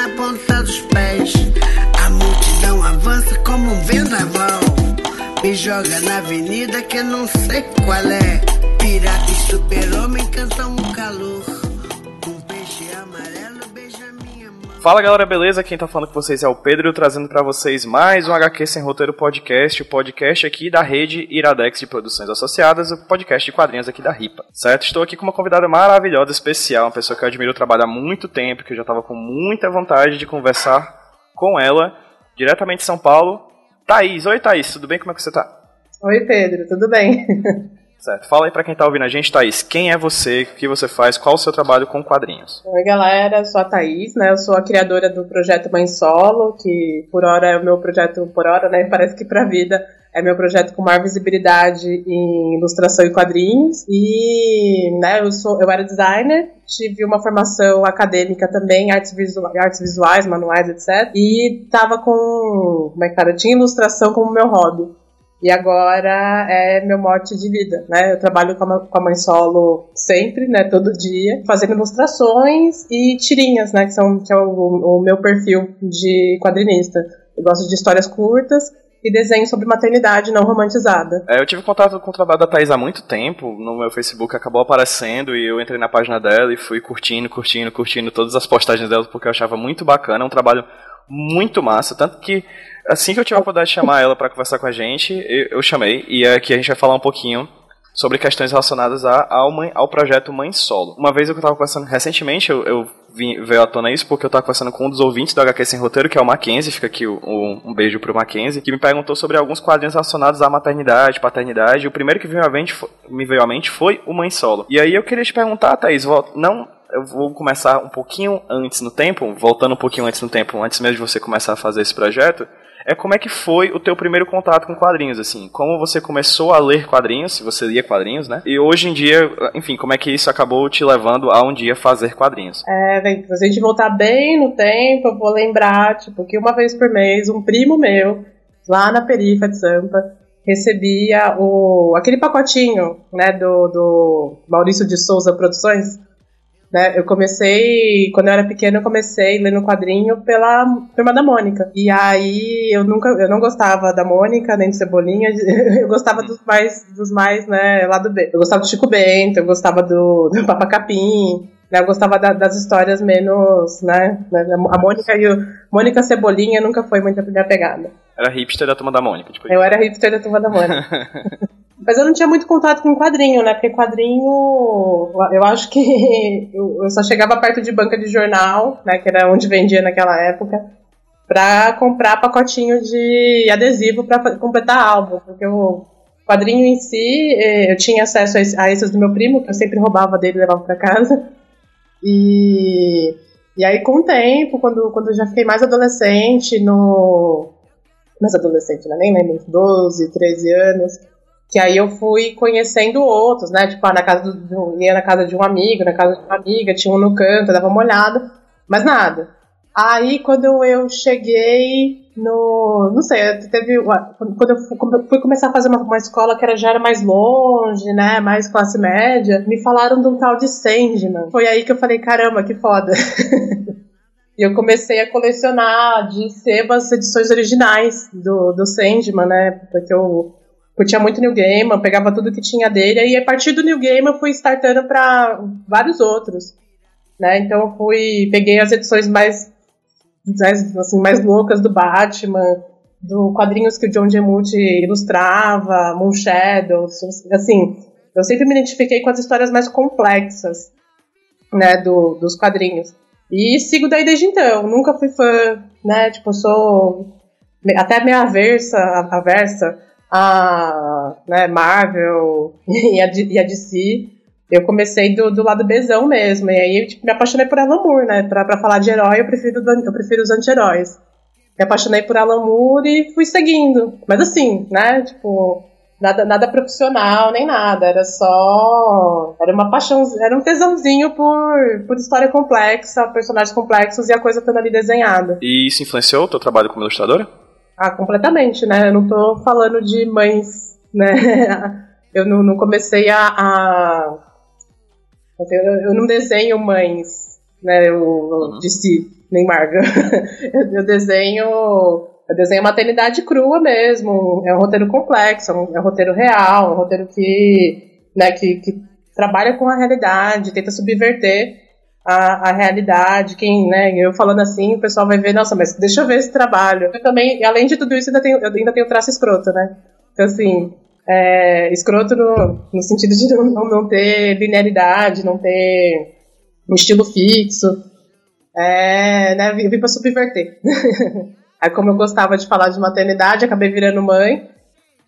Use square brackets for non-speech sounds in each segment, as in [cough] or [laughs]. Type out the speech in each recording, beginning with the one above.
na ponta dos pés. A multidão avança como um vendaval. Me joga na avenida que eu não sei qual é. Pirata e super-homem cantam um calor. Fala galera, beleza? Quem tá falando com vocês é o Pedro, trazendo pra vocês mais um HQ Sem Roteiro Podcast, o podcast aqui da rede Iradex de Produções Associadas, o podcast de quadrinhos aqui da RIPA, certo? Estou aqui com uma convidada maravilhosa, especial, uma pessoa que eu admiro o trabalho há muito tempo, que eu já tava com muita vontade de conversar com ela, diretamente de São Paulo. Thaís, oi Thaís, tudo bem? Como é que você tá? Oi, Pedro, tudo bem? [laughs] Certo. Fala aí pra quem tá ouvindo a gente, Thaís, quem é você, o que você faz, qual o seu trabalho com quadrinhos? Oi, galera, sou a Thaís, né? Eu sou a criadora do projeto Mãe Solo, que por hora é o meu projeto, por hora, né? [laughs] Parece que pra vida é meu projeto com maior visibilidade em ilustração e quadrinhos. E, né, eu, sou, eu era designer, tive uma formação acadêmica também, artes, visuais, artes visuais, manuais, etc. E tava com, como é que fala? Eu tinha ilustração como meu hobby. E agora é meu mote de vida, né? Eu trabalho com a, com a mãe solo sempre, né? Todo dia, fazendo ilustrações e tirinhas, né? Que, são, que é o, o meu perfil de quadrinista. Eu gosto de histórias curtas e desenho sobre maternidade não romantizada. É, eu tive contato com o trabalho da Thaís há muito tempo, no meu Facebook acabou aparecendo e eu entrei na página dela e fui curtindo, curtindo, curtindo todas as postagens dela porque eu achava muito bacana, é um trabalho muito massa, tanto que assim que eu tive a oportunidade de chamar ela para conversar com a gente, eu, eu, chamei e aqui a gente vai falar um pouquinho sobre questões relacionadas a, ao, mãe, ao projeto Mãe Solo. Uma vez eu estava conversando recentemente, eu, eu vim, veio à tona isso porque eu estava conversando com um dos ouvintes do HQ Sem Roteiro, que é o Mackenzie, fica aqui o, um beijo pro Mackenzie, que me perguntou sobre alguns quadrinhos relacionados à maternidade, paternidade. O primeiro que veio à mente, me veio à mente foi o Mãe Solo. E aí eu queria te perguntar, Thaís, não eu vou começar um pouquinho antes no tempo, voltando um pouquinho antes no tempo, antes mesmo de você começar a fazer esse projeto, é como é que foi o teu primeiro contato com quadrinhos, assim, como você começou a ler quadrinhos, se você lia quadrinhos, né? E hoje em dia, enfim, como é que isso acabou te levando a um dia fazer quadrinhos? É, bem, se a gente voltar bem no tempo, eu vou lembrar, tipo, que uma vez por mês, um primo meu, lá na perifa de Sampa, recebia o, aquele pacotinho, né, do, do Maurício de Souza Produções, né? Eu comecei, quando eu era pequena, eu comecei lendo quadrinho pela turma da Mônica. E aí eu nunca, eu não gostava da Mônica, nem de Cebolinha, [laughs] eu gostava dos mais, dos mais, né, lá do B. Eu gostava do Chico Bento, eu gostava do, do Papa Capim, né, eu gostava da, das histórias menos, né, né, a Mônica e o Mônica Cebolinha nunca foi muito a minha pegada. Era hipster da turma da Mônica, tipo Eu era hipster da turma da Mônica. [laughs] Mas eu não tinha muito contato com quadrinho, né? Porque quadrinho, eu acho que [laughs] eu só chegava perto de banca de jornal, né? Que era onde vendia naquela época, pra comprar pacotinho de adesivo para completar álbum. Porque o quadrinho em si, eh, eu tinha acesso a esses do meu primo, que eu sempre roubava dele e levava para casa. E, e aí, com o tempo, quando, quando eu já fiquei mais adolescente, no. Mais adolescente, né? Nem lembro, 12, 13 anos que aí eu fui conhecendo outros, né? Tipo, ah, na casa do, ia na casa de um amigo, na casa de uma amiga, tinha um no canto, dava uma olhada, mas nada. Aí quando eu cheguei no. Não sei, teve. Quando eu fui começar a fazer uma, uma escola que era, já era mais longe, né? Mais classe média, me falaram de um tal de Sandman. Foi aí que eu falei, caramba, que foda. [laughs] E eu comecei a colecionar de sebo as edições originais do, do Sandman, né? Porque eu curtia muito New eu pegava tudo que tinha dele, e a partir do New eu fui startando para vários outros. Né? Então eu fui, peguei as edições mais, mais, assim, mais loucas do Batman, do quadrinhos que o John Gemuti ilustrava, Moon Shadows, assim, eu sempre me identifiquei com as histórias mais complexas, né, do, dos quadrinhos. E sigo daí desde então, nunca fui fã, né, tipo, sou até meio aversa, aversa a né, Marvel [laughs] e a, e a DC, eu comecei do, do lado Bzão mesmo. E aí tipo, me apaixonei por Alan Moore, né? Pra, pra falar de herói, eu prefiro, eu prefiro os anti-heróis. Me apaixonei por Alan Moore e fui seguindo. Mas assim, né? Tipo, nada, nada profissional, nem nada. Era só. Era uma paixão, era um tesãozinho por, por história complexa, personagens complexos e a coisa toda ali desenhada. E isso influenciou o teu trabalho como ilustradora? Ah, completamente, né? Eu não tô falando de mães, né? [laughs] Eu não, não comecei a, a, eu, eu, não desenho mães, né? Eu, uhum. de si, nem Marga. [laughs] eu, eu desenho. Eu desenho maternidade crua mesmo. É um roteiro complexo, é um, é um roteiro real, é um roteiro que, né, que, que trabalha com a realidade, tenta subverter a, a realidade. Quem, né, eu falando assim, o pessoal vai ver, nossa, mas deixa eu ver esse trabalho. Eu também, além de tudo isso, ainda tenho, eu ainda tenho traço escroto, né? Então, assim, é, escroto no, no sentido de não, não ter linearidade, não ter um estilo fixo. É, né, vim, vim pra subverter. [laughs] Aí, como eu gostava de falar de maternidade, acabei virando mãe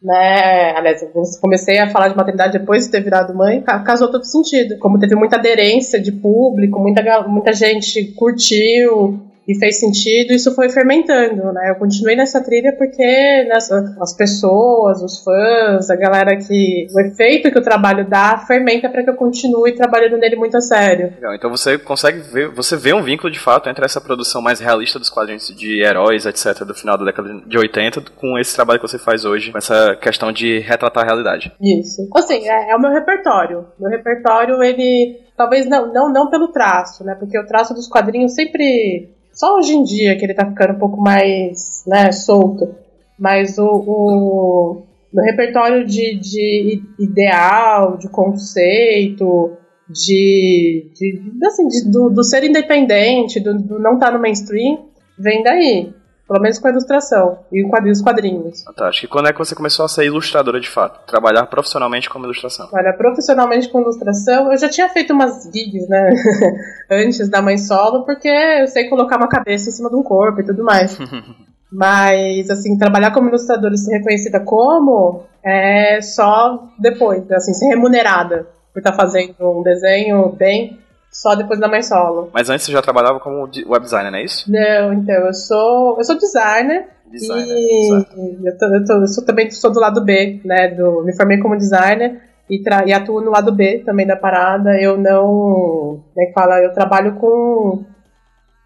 né? Aliás, eu comecei a falar de maternidade depois de ter virado mãe, casou todo sentido. Como teve muita aderência de público, muita, muita gente curtiu, e fez sentido, isso foi fermentando, né? Eu continuei nessa trilha porque nessa, as pessoas, os fãs, a galera que. O efeito que o trabalho dá fermenta para que eu continue trabalhando nele muito a sério. Legal, então você consegue ver, você vê um vínculo de fato entre essa produção mais realista dos quadrinhos de heróis, etc., do final da década de 80, com esse trabalho que você faz hoje, com essa questão de retratar a realidade. Isso. Assim, é, é o meu repertório. Meu repertório, ele. Talvez não, não, não pelo traço, né? Porque o traço dos quadrinhos sempre só hoje em dia que ele tá ficando um pouco mais né, solto. Mas o, o no repertório de, de ideal, de conceito, de, de assim, de, do, do, ser independente, do, do não estar tá no mainstream, vem daí. Pelo menos com a ilustração e os quadrinhos. Fantástico. E quando é que você começou a ser ilustradora de fato? Trabalhar profissionalmente com ilustração? Olha, profissionalmente com ilustração, eu já tinha feito umas gigs, né? [laughs] Antes da mãe solo, porque eu sei colocar uma cabeça em cima de um corpo e tudo mais. [laughs] Mas, assim, trabalhar como ilustradora e ser reconhecida como é só depois, assim, ser remunerada por estar tá fazendo um desenho bem só depois da mãe solo. Mas antes você já trabalhava como web designer, não é isso? Não, então, eu sou, eu sou designer. Designer, e eu, tô, eu, tô, eu sou, também sou do lado B, né? Do, me formei como designer e, tra, e atuo no lado B também da parada. Eu não. Como é que fala? Eu trabalho com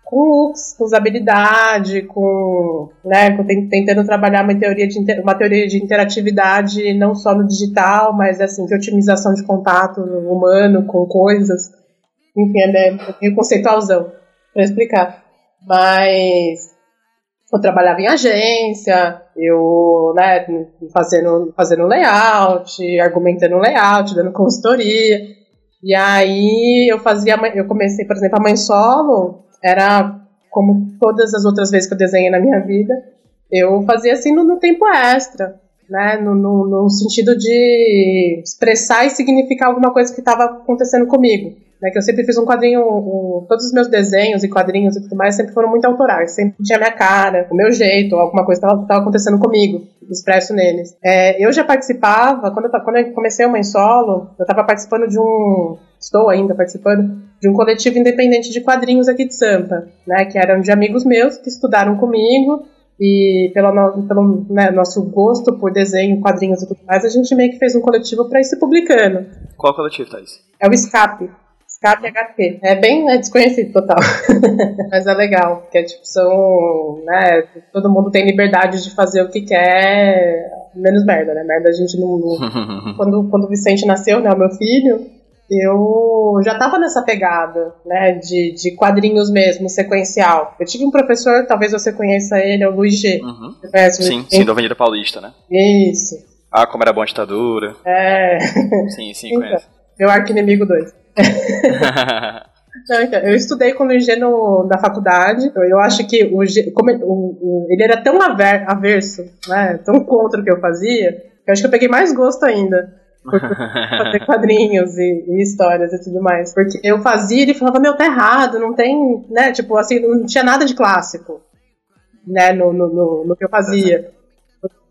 com UX, com usabilidade, com, né, com tentando trabalhar uma teoria, de, uma teoria de interatividade não só no digital, mas assim, de otimização de contato humano com coisas. Enfim, é meio conceitualzão para explicar. Mas eu trabalhava em agência, eu, né, fazendo, fazendo layout, argumentando layout, dando consultoria. E aí eu fazia, eu comecei, por exemplo, a mãe solo, era como todas as outras vezes que eu desenhei na minha vida, eu fazia assim no, no tempo extra, né, no, no, no sentido de expressar e significar alguma coisa que estava acontecendo comigo né, que eu sempre fiz um quadrinho, um, todos os meus desenhos e quadrinhos e tudo mais sempre foram muito autorais, sempre tinha a minha cara, o meu jeito, alguma coisa estava acontecendo comigo, expresso neles. É, eu já participava, quando eu, quando eu comecei o Mãe Solo, eu estava participando de um, estou ainda participando, de um coletivo independente de quadrinhos aqui de Sampa, né, que eram de amigos meus que estudaram comigo, e pelo, pelo né, nosso gosto por desenho, quadrinhos e tudo mais, a gente meio que fez um coletivo para ir se publicando. Qual coletivo, Thaís? É o Escape. KPHP. É bem é desconhecido total. [laughs] Mas é legal, porque tipo, são. Né, todo mundo tem liberdade de fazer o que quer, menos merda, né? Merda a gente não. não... [laughs] quando, quando o Vicente nasceu, né, o meu filho, eu já tava nessa pegada, né, de, de quadrinhos mesmo, sequencial. Eu tive um professor, talvez você conheça ele, é o Luiz G. Uhum. Conhece, sim, sim, da Avenida Paulista, né? Isso. Ah, como era bom a ditadura. É. Sim, sim, [laughs] então, conheço. Meu arco inimigo 2. Não, então, eu estudei com o G no, na faculdade. Eu acho que o, G, como, o, o, ele era tão aver, averso, né, tão contra o que eu fazia, que eu acho que eu peguei mais gosto ainda por fazer [laughs] quadrinhos e, e, histórias e tudo mais. Porque eu fazia e ele falava, meu, tá errado, não tem, né, tipo assim, não tinha nada de clássico, né, no, no, no, no que eu fazia.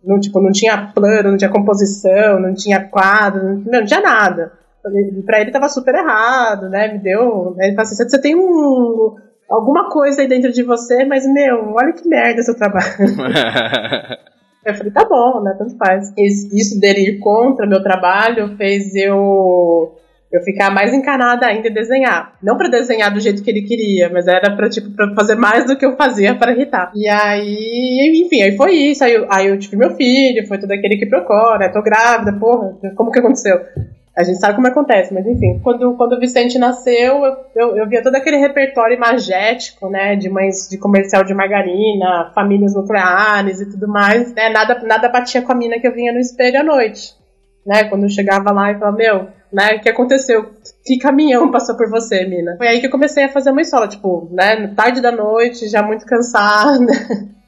Não, tipo, não tinha plano, não tinha composição, não tinha quadro, não, não tinha nada para ele tava super errado, né? Me deu. Ele falou assim: você tem um, alguma coisa aí dentro de você, mas, meu, olha que merda seu trabalho. [laughs] eu falei, tá bom, né? Tanto faz. Isso dele ir contra meu trabalho fez eu eu ficar mais encanada ainda em desenhar. Não para desenhar do jeito que ele queria, mas era para tipo para fazer mais do que eu fazia para irritar. E aí, enfim, aí foi isso. Aí eu, aí eu tive meu filho, foi todo aquele que procura, né? Tô grávida, porra, como que aconteceu? A gente sabe como acontece, mas enfim. Quando, quando o Vicente nasceu, eu, eu, eu, via todo aquele repertório imagético, né? De mães de comercial de margarina, famílias nucleares e tudo mais. Né, nada, nada batia com a mina que eu vinha no espelho à noite. Né? Quando eu chegava lá e falava, meu, né? O que aconteceu? Que caminhão passou por você, mina? Foi aí que eu comecei a fazer uma escola, tipo, né? Tarde da noite, já muito cansada. [laughs]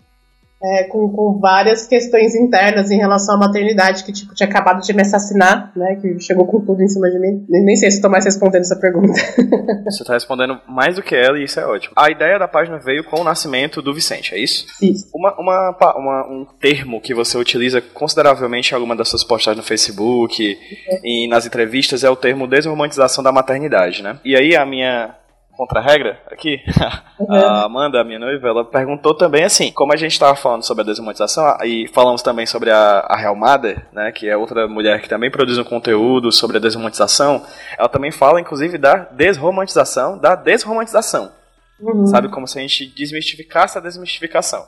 é, com, com, várias questões internas em relação à maternidade, que tipo, tinha acabado de me assassinar, né? Que chegou com tudo em cima de mim. Nem, nem sei se estou mais respondendo essa pergunta. [laughs] Você está respondendo mais do que ela e isso é ótimo. A ideia da página veio com o nascimento do Vicente, é isso? Isso. Uma, uma, uma um termo que você utiliza consideravelmente em alguma das suas postagens no Facebook uhum. e nas entrevistas é o termo desromantização da maternidade, né? E aí a minha contra-regra aqui, [laughs] uhum. a Amanda, a minha noiva, ela perguntou também assim, como a gente estava falando sobre a desmonetização e falamos também sobre a, a Real Mother, né, que é outra mulher que também produz um conteúdo sobre a desromantização, ela também fala, inclusive, da desromantização da desromantização. Uhum. Sabe, como se a gente desmistificasse a desmistificação.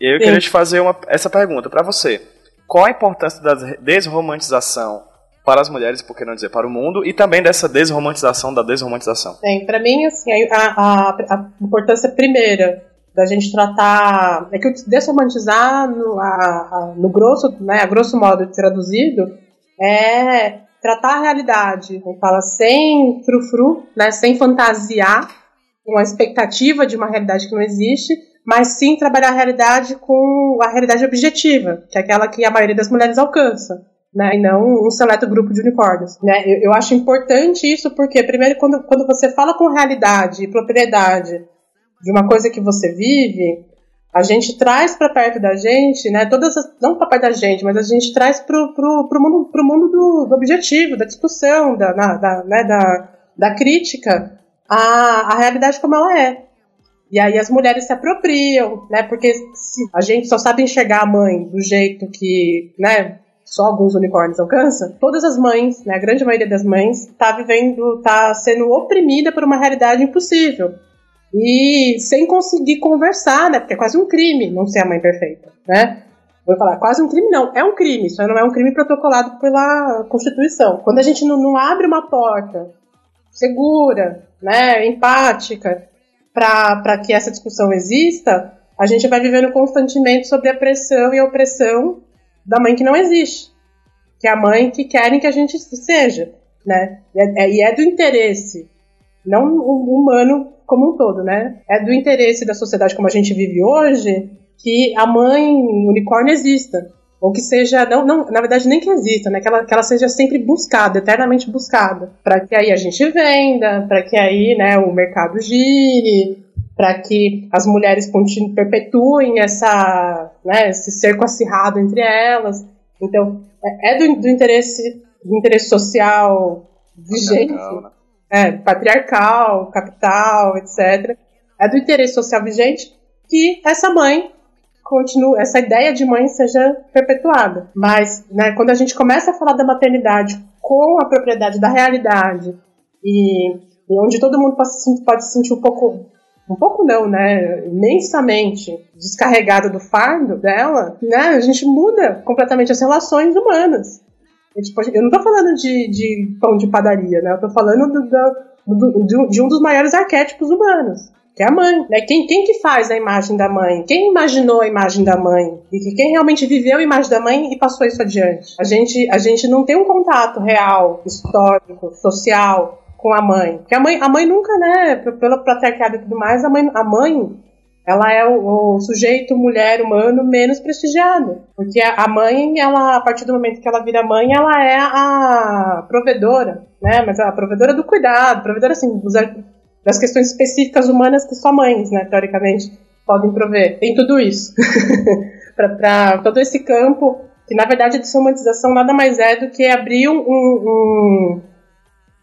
E aí eu Sim. queria te fazer uma, essa pergunta para você. Qual a importância da desromantização para as mulheres, por que não dizer para o mundo, e também dessa desromantização da desromantização. Para mim, assim, a, a, a, importância primeira da gente tratar. É que desromantizar, no, a, no grosso, né, a grosso modo traduzido, é tratar a realidade, como fala, sem frufru, né, sem fantasiar uma expectativa de uma realidade que não existe, mas sim trabalhar a realidade com a realidade objetiva, que é aquela que a maioria das mulheres alcança né, e não um seleto grupo de unicórnios. Né? Eu, eu, acho importante isso porque, primeiro, quando, quando você fala com realidade e propriedade de uma coisa que você vive, a gente traz para perto da gente, né, todas as, não para perto da gente, mas a gente traz para o mundo, pro mundo do, do, objetivo, da discussão, da, na, da, né, da, da crítica, a, a realidade como ela é. E aí as mulheres se apropriam, né? Porque a gente só sabe enxergar a mãe do jeito que, né, só alguns unicórnios alcança, todas as mães, né, a grande maioria das mães, está vivendo, está sendo oprimida por uma realidade impossível. E sem conseguir conversar, né? Porque é quase um crime não ser a mãe perfeita, né? Vou falar, quase um crime não, é um crime, só não é um crime protocolado pela Constituição. Quando a gente não, não abre uma porta segura, né, empática, para que essa discussão exista, a gente vai vivendo constantemente sobre a pressão e a opressão da mãe que não existe, que é a mãe que querem que a gente seja, né? E é, é, é do interesse, não humano como um todo, né? É do interesse da sociedade como a gente vive hoje que a mãe unicórnio exista. Ou que seja, não, não, na verdade, nem que exista, né? Que ela, que ela seja sempre buscada, eternamente buscada. para que aí a gente venda, para que aí né, o mercado gire, para que as mulheres continuem, perpetuem essa, né, esse cerco acirrado entre elas. Então, é, é do, do, interesse, do interesse social vigente, patriarcal, né? é, patriarcal, capital, etc. É do interesse social vigente que essa mãe continue, essa ideia de mãe seja perpetuada. Mas, né, quando a gente começa a falar da maternidade com a propriedade da realidade e, e onde todo mundo pode, pode se sentir um pouco um pouco não, né, imensamente descarregada do fardo dela, né, a gente muda completamente as relações humanas. E, tipo, eu não tô falando de, de pão de padaria, né, eu tô falando do, do, do, de um dos maiores arquétipos humanos, que é a mãe. Né? Quem, quem que faz a imagem da mãe? Quem imaginou a imagem da mãe? E quem realmente viveu a imagem da mãe e passou isso adiante? A gente, a gente não tem um contato real, histórico, social, com a mãe. Porque a mãe, a mãe nunca, né, pelo patriarcado e tudo mais, a mãe, a mãe ela é o, o, sujeito, mulher, humano menos prestigiado. Porque a mãe, ela, a partir do momento que ela vira mãe, ela é a provedora, né? Mas a provedora do cuidado, provedora, assim, dos, das questões específicas humanas que só mães, né, teoricamente, podem prover. Tem tudo isso. [laughs] para todo esse campo, que na verdade a desromantização nada mais é do que abrir um, um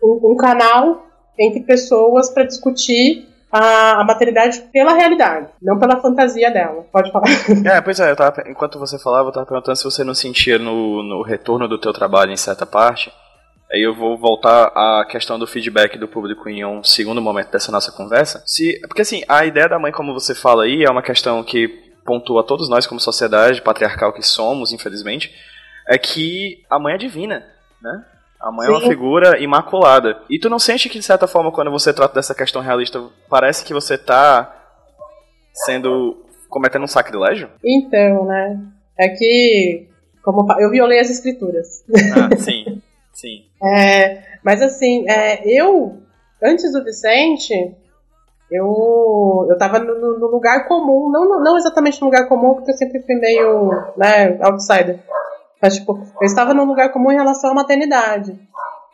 um, um canal entre pessoas para discutir a, a, maternidade pela realidade, não pela fantasia dela. Pode falar. [laughs] É, pois é, eu tava, enquanto você falava, eu estava perguntando se você não sentia no, no retorno do teu trabalho em certa parte. Aí eu vou voltar à questão do feedback do público em um segundo momento dessa nossa conversa. Se, porque assim, a ideia da mãe, como você fala aí, é uma questão que pontua todos nós como sociedade patriarcal que somos, infelizmente, é que a mãe é divina, né? A mãe Sim. é uma figura imaculada. E tu não sente que, de certa forma, quando você trata dessa questão realista, parece que você tá sendo. cometendo um sacrilégio? Então, né? É que. Como eu violei as escrituras. Ah, [laughs] sim. Sim. é, mas assim, é, eu, antes do Vicente, eu, eu tava no, no lugar comum, não, não exatamente no lugar comum, porque eu sempre fui meio, né, outsider. Mas, tipo, eu estava num lugar comum em relação à maternidade.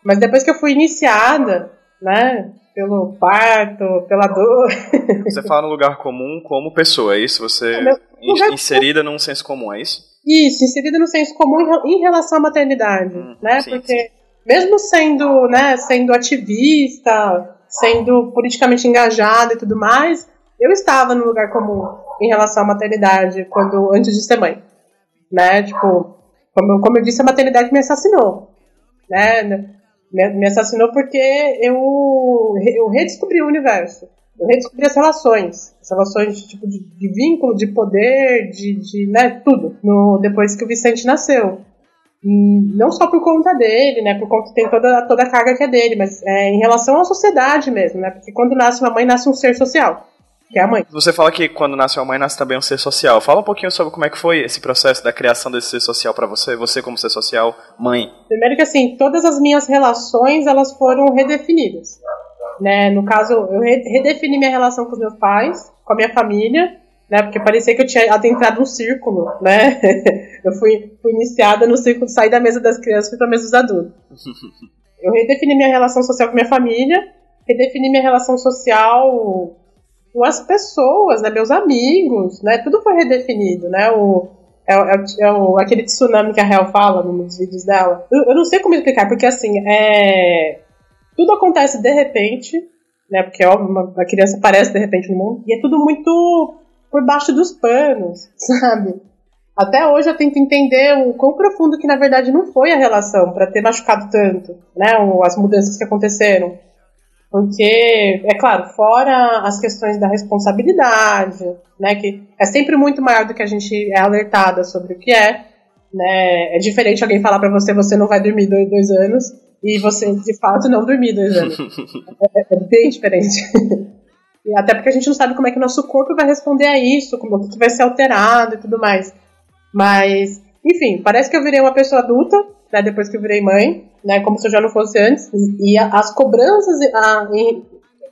Mas depois que eu fui iniciada, né, pelo parto, pela dor. [laughs] Você fala no lugar comum como pessoa, é isso? Você é, inserida comum. num senso comum, é isso? Isso, inserida no senso comum em relação à maternidade, hum, né? Sim, Porque sim. mesmo sendo, né, sendo ativista, sendo politicamente engajada e tudo mais, eu estava no lugar comum em relação à maternidade quando antes de ser mãe, né? Tipo, como, como eu disse, a maternidade me assassinou, né? Me, me assassinou porque eu, eu redescobri o universo. Eu redescobri as relações. As relações de, tipo, de, de vínculo, de poder, de, de né, tudo. No, depois que o Vicente nasceu. Não só por conta dele, né? Por conta tem toda, toda a carga que é dele, mas é, em relação à sociedade mesmo, né? Porque quando nasce uma mãe, nasce um ser social que é a mãe. Você fala que quando nasce uma mãe, nasce também um ser social. Fala um pouquinho sobre como é que foi esse processo da criação desse ser social para você, você como ser social, mãe. Primeiro que assim, todas as minhas relações, elas foram redefinidas. Né? No caso, eu redefini minha relação com os meus pais, com a minha família, né? Porque parecia que eu tinha adentrado um círculo, né? [laughs] eu fui, fui iniciada no círculo, saí da mesa das crianças e fui pra mesa dos adultos. [laughs] eu redefini minha relação social com minha família, redefini minha relação social com as pessoas, né, meus amigos, né, tudo foi redefinido, né, o, é, é, é o, aquele tsunami que a Hel fala nos vídeos dela. Eu, eu, não sei como explicar, porque assim, é, tudo acontece de repente, né, porque ó, uma, a criança aparece de repente no mundo, e é tudo muito por baixo dos panos, [laughs] sabe? Até hoje eu tento entender o quão profundo que na verdade não foi a relação para ter machucado tanto, né, as mudanças que aconteceram. Porque, é claro, fora as questões da responsabilidade, né, que é sempre muito maior do que a gente é alertada sobre o que é, né, é diferente alguém falar para você você não vai dormir dois, dois, anos e você de fato não dormir dois anos. [laughs] é, é, bem diferente. até porque a gente não sabe como é que o nosso corpo vai responder a isso, como que vai ser alterado e tudo mais. Mas, enfim, parece que eu virei uma pessoa adulta, né, depois que eu virei mãe, né, como se eu já não fosse antes. E as cobranças a,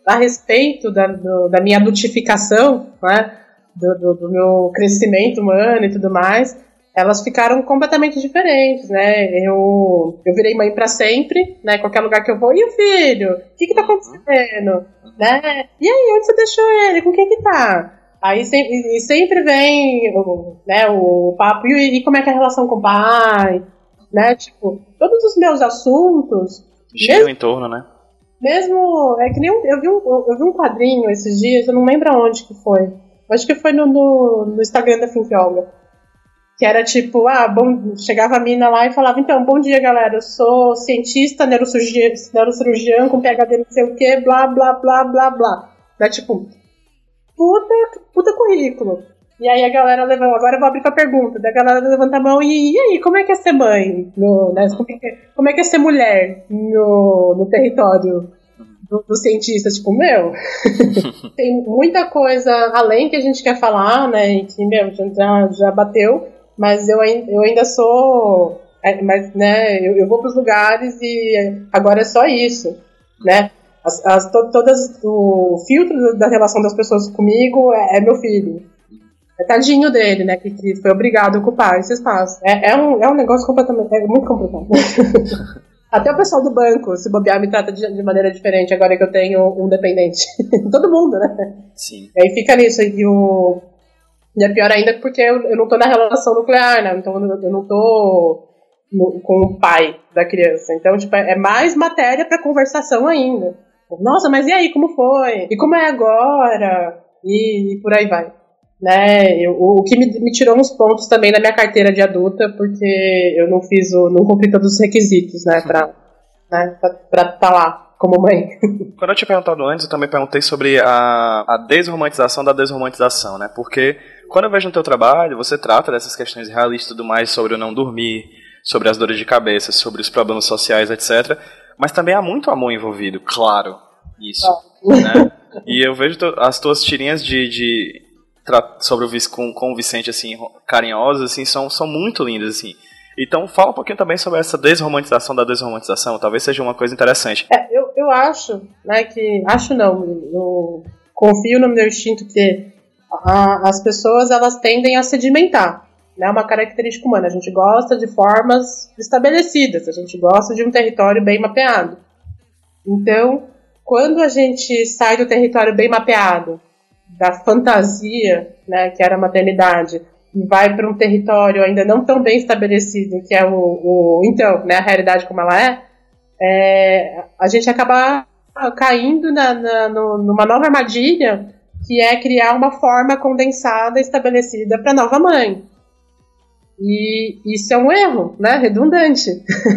a respeito da, do, da minha adultificação, né, do, do, do, meu crescimento humano e tudo mais, elas ficaram completamente diferentes, né? Eu, eu virei mãe para sempre, né? Qualquer lugar que eu vou, e o filho? O que que tá acontecendo? Né? E aí, onde você deixou ele? Com quem que tá? Aí sempre, sempre vem né, o papo, e, e como é que é a relação com o pai? Né? Tipo, todos os meus assuntos. Giram em torno, né? Mesmo. É que nem. Eu vi, um, eu vi um quadrinho esses dias, eu não lembro aonde que foi. Acho que foi no, no, no Instagram da Finkyoga. Que era tipo, ah, bom, chegava a mina lá e falava, então, bom dia, galera, eu sou cientista, neurocirurgião, neurocirurgião com PHD não sei o que, blá, blá, blá, blá, blá. Né, tipo, puta, puta currículo. E aí a galera levanta, agora eu vou abrir pra pergunta, da galera levanta a mão e, e aí, como é que é ser mãe? No, né, como, é que, como, é que, é ser mulher no, no território do, do cientista? Tipo, meu, [laughs] tem muita coisa além que a gente quer falar, né? E que, meu, já, já bateu, mas eu, eu ainda sou. É, mas, né, eu, eu vou pros lugares e agora é só isso, né? As, as, to, todas, o filtro da relação das pessoas comigo é, é meu filho é tadinho dele, né? Que, que foi obrigado a ocupar esse espaço. É, é, um, é um negócio completamente. É muito complicado. [laughs] Até o pessoal do banco, se bobear, me trata de, de maneira diferente agora que eu tenho um dependente. [laughs] Todo mundo, né? Sim. E aí fica nisso. E, o, e é pior ainda porque eu, eu não tô na relação nuclear, né? Então eu não tô no, com o pai da criança. Então, tipo, é mais matéria para conversação ainda. Nossa, mas e aí, como foi? E como é agora? E, e por aí vai né? Eu, o que me, me, tirou uns pontos também na minha carteira de adulta, porque eu não fiz o. não cumpri todos os requisitos, né, pra né, estar tá lá como mãe. [laughs] Quando eu tinha perguntado antes, eu também perguntei sobre a, a desromantização da desromantização, né? Porque quando eu vejo no teu trabalho, você trata dessas questões realistas e tudo mais, sobre o não dormir, sobre as dores de cabeça, sobre os problemas sociais, etc. Mas também há muito amor envolvido, claro, isso. Né? [laughs] E eu vejo as tuas tirinhas de, de sobre o com, com o Vicente assim carinhosas assim são, são muito lindas assim. Então fala um pouquinho também sobre essa desromantização da desromantização, talvez seja uma coisa interessante. É, eu, eu acho, né, que acho não, eu confio no meu instinto que a, as pessoas elas tendem a sedimentar, né, uma característica humana. A gente gosta de formas estabelecidas, a gente gosta de um território bem mapeado. Então, quando a gente sai do território bem mapeado, da fantasia, né, que era a maternidade, e vai para um território ainda não tão bem estabelecido, que é o, o então, né, a realidade como ela é, é a gente acaba caindo na, na, numa nova armadilha que é criar uma forma condensada estabelecida para nova mãe. E isso é um erro, né, redundante.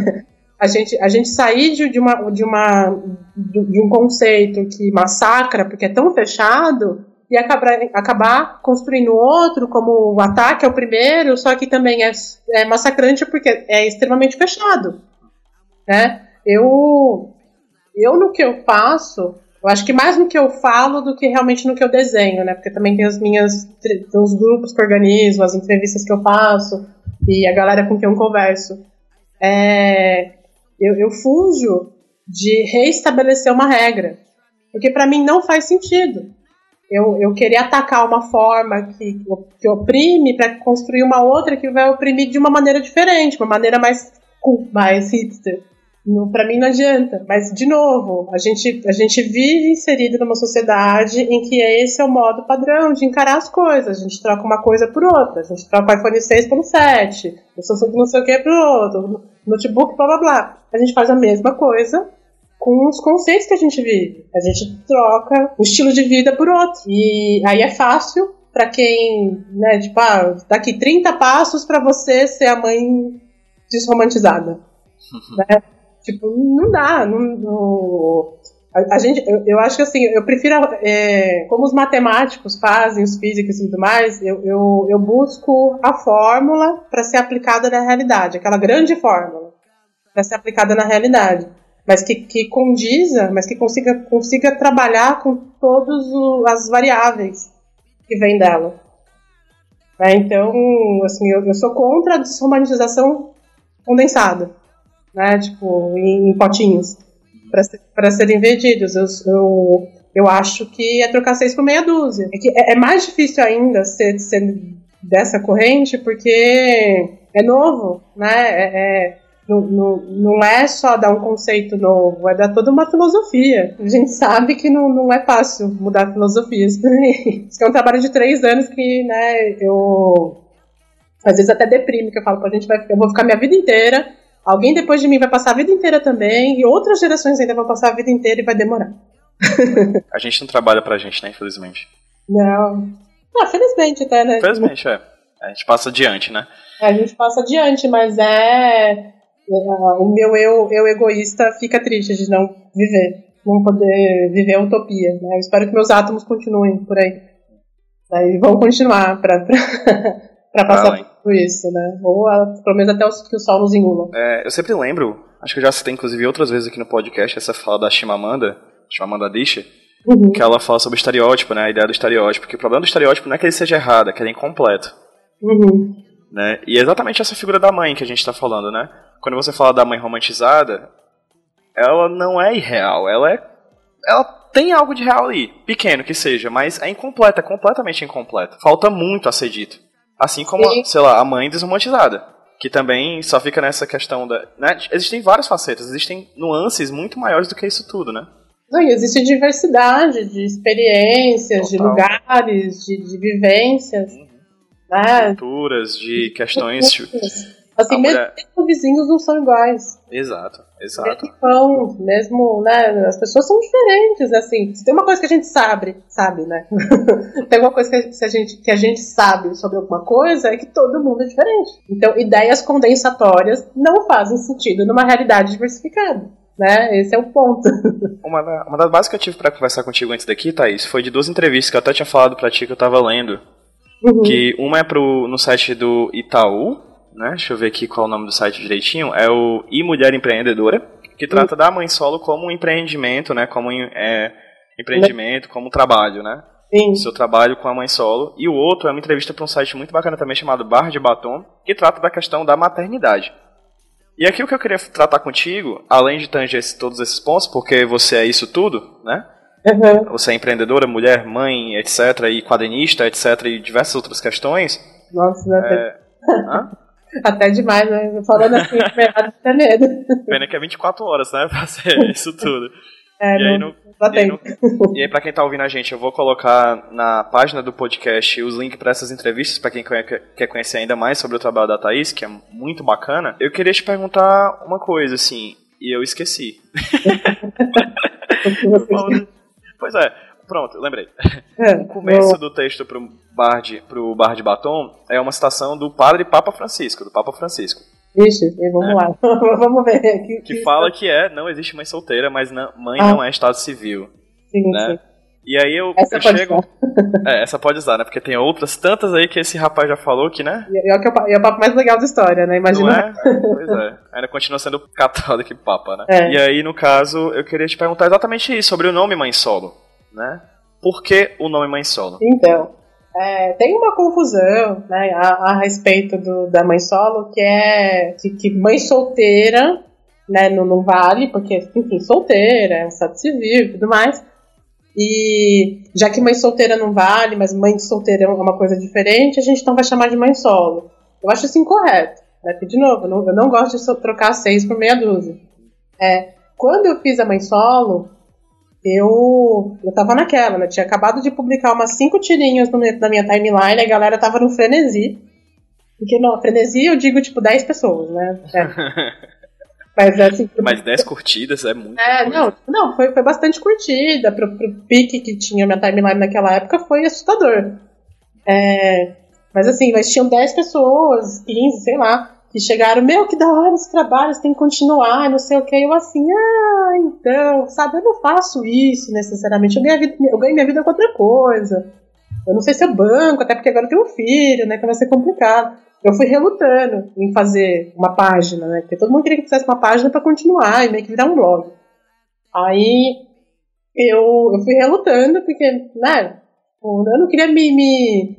[laughs] a gente, a gente sair de, uma, de, uma, de um conceito que massacra porque é tão fechado e acabar, acabar construindo outro como o ataque é o primeiro, só que também é, é massacrante porque é extremamente fechado. Né? Eu, eu no que eu faço, eu acho que mais no que eu falo do que realmente no que eu desenho, né? Porque também tem as minhas os grupos que organizo, as entrevistas que eu faço e a galera com quem eu converso. É, eu, eu fujo de reestabelecer uma regra, porque para mim não faz sentido. Eu, eu querer atacar uma forma que, que oprime para construir uma outra que vai oprimir de uma maneira diferente, uma maneira mais cool, mais hipster. Para mim não adianta. Mas, de novo, a gente, a gente vive inserido numa sociedade em que esse é o modo padrão de encarar as coisas. A gente troca uma coisa por outra. A gente troca o iPhone 6 pelo 7. O Samsung não sei o que por outro. Notebook, blá blá blá. A gente faz a mesma coisa com os conceitos que a gente vive. A gente troca um estilo de vida por outro. E aí é fácil para quem, né, tipo, ah, daqui 30 passos para você ser a mãe desromantizada. né? Tipo, não dá. Não, não... A, a, gente, eu, eu, acho que assim, eu prefiro, é, como os matemáticos fazem, os físicos e tudo mais, eu, eu, eu busco a fórmula para ser aplicada na realidade, aquela grande fórmula para ser aplicada na realidade mas que, que condiza, mas que consiga, consiga trabalhar com todas as variáveis que vêm dela. Né? Então, assim, eu, eu, sou contra a desromantização condensada, né? Tipo, em, em potinhos, para serem vendidos. Eu, eu, eu, acho que é trocar seis por meia dúzia. É, é, é mais difícil ainda ser, ser dessa corrente, porque é novo, né? É, é não, não, não é só dar um conceito novo, é dar toda uma filosofia. A gente sabe que não, não é fácil mudar filosofias. Isso é um trabalho de três anos que, né, eu às vezes até deprime, que eu falo, a gente vai, eu vou ficar minha vida inteira, alguém depois de mim vai passar a vida inteira também, e outras gerações ainda vão passar a vida inteira e vai demorar. [laughs] a gente não trabalha pra gente, né, infelizmente. Não. Ah, felizmente até, né? Felizmente, é. A gente passa adiante, né? É, a gente passa adiante, mas é o meu eu, eu egoísta fica triste de não viver, não poder viver a utopia. Né? Eu espero que meus átomos continuem por aí. E vão continuar para [laughs] passar por isso, né? Ou pelo menos até que o sol nos engula. É, eu sempre lembro, acho que eu já citei inclusive outras vezes aqui no podcast, essa fala da Chimamanda, Chimamanda Adichie, uhum. que ela fala sobre o estereótipo, né? A ideia do estereótipo. Que o problema do estereótipo não é que ele seja errado, é que ele é incompleto. Uhum. Né? E é exatamente essa figura da mãe que a gente está falando, né? Quando você fala da mãe romantizada, ela não é irreal, ela é. Ela tem algo de real ali, pequeno que seja, mas é incompleta, completamente incompleta. Falta muito a ser dito. Assim como, a, sei lá, a mãe desromantizada. Que também só fica nessa questão da. Né? Existem várias facetas, existem nuances muito maiores do que isso tudo, né? Não, existe diversidade de experiências, Total. de lugares, de, de vivências. Uhum. Né? Culturas, de questões. Assim, mesmo, mulher... os vizinhos não são iguais. Exato, exato. Mesmo pão, mesmo, né, as pessoas são diferentes, assim. Se tem uma coisa que a gente sabe, sabe, né? [laughs] tem uma coisa que a, gente, que a gente sabe sobre alguma coisa, é que todo mundo é diferente. Então, ideias condensatórias não fazem sentido numa realidade diversificada. Né? Esse é o ponto. [laughs] Uma, da, uma das bases que eu tive para conversar contigo antes daqui, Thaís, foi de duas entrevistas que eu até tinha falado pra ti que eu tava lendo. Uhum. Que uma é pro, no site do Itaú, né? Deixa eu ver aqui qual é o nome do site direitinho. É o E Mulher Empreendedora, que trata da mãe solo como um empreendimento, né? Como é, empreendimento, como trabalho, né? Sim. Seu trabalho com a mãe solo. E o outro é uma entrevista para um site muito bacana também chamado Bar de Batom, que trata da questão da maternidade. E aqui o que eu queria tratar contigo, além de tanger todos esses pontos, porque você é isso tudo, né? Uhum. Você é empreendedora, mulher, mãe, etc., e quadrinista, etc., e diversas outras questões. Nossa, até, É... Hã? [laughs] até demais, né? Falando assim, [laughs] dá até medo. Pena que é 24 horas, né, pra fazer [laughs] isso tudo. É, E aí, não, no, dá e, aí no- e aí, pra quem tá ouvindo a gente, eu vou colocar na página do podcast os links pra essas entrevistas, pra quem quer conhecer ainda mais sobre o trabalho da Thaís, que é muito bacana. Eu queria te perguntar uma coisa, assim, e eu esqueci. Pois é, pronto, lembrei. É, O começo do texto pro bar, de, pro bar de Batom é uma citação do padre Papa Francisco, do Papa Francisco, Vixe, e vamos lá. [laughs] vamos ver. Que, É. que fala que é, não existe mãe solteira, mas não- mãe Ah. não é estado civil, Sim, né? sim. E aí eu, Essa eu chego... [laughs] É, essa pode usar, né? Porque tem outras tantas aí que esse rapaz já falou que, né? E é o, que é o pa- é o papo mais legal da história, né? Imagina. é? [laughs] Pois é. Ainda continua sendo católico e papa, né? É. E aí, no caso, eu queria te perguntar exatamente isso, sobre o nome Mãe Solo, né? Por que o nome Mãe Solo? Então, é, tem uma confusão né, a, a respeito do, da mãe solo, que é que, que mãe solteira né, não, não vale, porque, enfim, solteira, é um estado civil e tudo mais. E já que mãe solteira não vale, mas mãe de solteira é uma coisa diferente, a gente então vai chamar de mãe solo. Eu acho isso incorreto. Né? Porque, de novo, eu não, eu não gosto de trocar seis por meia dúzia. É, quando eu fiz a mãe solo, eu, eu tava naquela, né? Tinha acabado de publicar umas cinco tirinhas no na minha timeline, a galera tava no frenesi. Porque, não, frenesi eu digo, tipo, 10 pessoas, né? É. [laughs] Mas, assim, Mas 10 curtidas é muito. é, coisa. não, não, foi, foi bastante curtida. Pro, pro pique que tinha minha timeline naquela época foi assustador. É, mas assim, mas tinham 10 pessoas, 15, sei lá, que chegaram, meu, que da hora esse trabalho, você tem que continuar, não sei o que. Eu assim, ah, então, sabe, eu não faço isso necessariamente. Eu ganho, vida- eu ganho minha vida com outra coisa. Eu não sei se eu banco, até porque agora eu tenho um filho, né? Que vai ser complicado. Eu fui relutando em fazer uma página, né? Porque todo mundo queria que fizesse uma página para continuar e meio que virar um blog. Aí eu, eu fui relutando, porque, né? Eu não queria me. me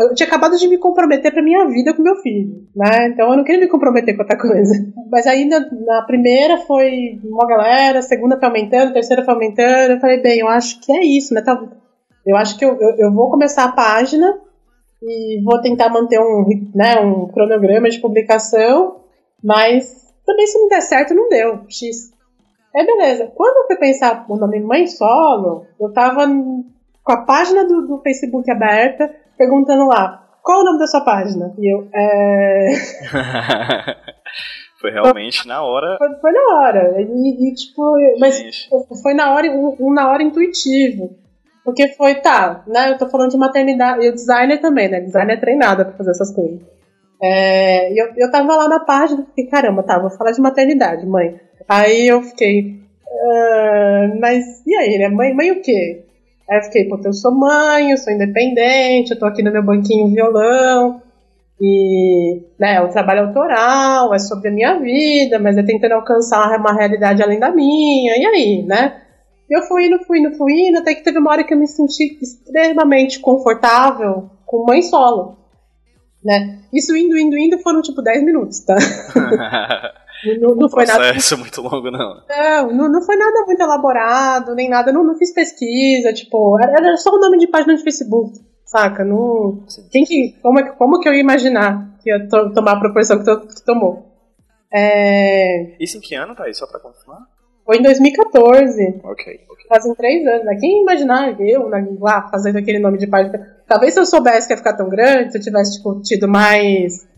eu tinha acabado de me comprometer pra minha vida com meu filho, né? Então eu não queria me comprometer com outra coisa. [laughs] Mas aí na, primeira foi uma galera, segunda foi aumentando, terceira foi aumentando. Eu falei, bem, eu acho que é isso, né? Eu acho que eu, eu, eu vou começar a página e vou tentar manter um, né, um cronograma de publicação, mas também se não der certo, não deu. X. É beleza. Quando eu fui pensar o nome Mãe Solo, eu tava com a página do, do Facebook aberta, perguntando lá, qual o nome da sua página? E eu, é... [laughs] Foi realmente na hora. foi, foi na hora. E, e, tipo, mas foi na hora, um, um na hora intuitivo. Porque foi, tá, né? Eu tô falando de maternidade. E o designer também, né? Designer é treinada pra fazer essas coisas. É, e eu, eu tava lá na página, fiquei, caramba, tá, vou falar de maternidade, mãe. Aí eu fiquei, ah, mas e aí, né? Mãe, mãe o quê? Aí eu fiquei, porque eu sou mãe, eu sou independente, eu tô aqui no meu banquinho violão, e né, é um trabalho autoral, é sobre a minha vida, mas é tentando alcançar uma realidade além da minha, e aí, né? Eu fui indo, fui indo, fui indo, até que teve uma hora que eu me senti extremamente confortável com mãe solo. Né? Isso indo, indo, indo foram tipo 10 minutos, tá? [laughs] [laughs] Não, não foi nada processo muito longo, não. não, não, não foi nada muito elaborado, nem nada, não, não fiz pesquisa, tipo, era, era só o nome de página de Facebook, saca? Não, quem que, como, é que- como que eu ia imaginar que ia to- tomar a proporção que, to- que tomou? É, Isso em que ano, Thaís? Só pra confirmar? foi em 2014, Ok, ok. fazem três anos, né? Quem ia imaginar eu né, lá fazendo aquele nome de página? Talvez se eu soubesse que ia ficar tão grande, se eu tivesse tipo, tido mais,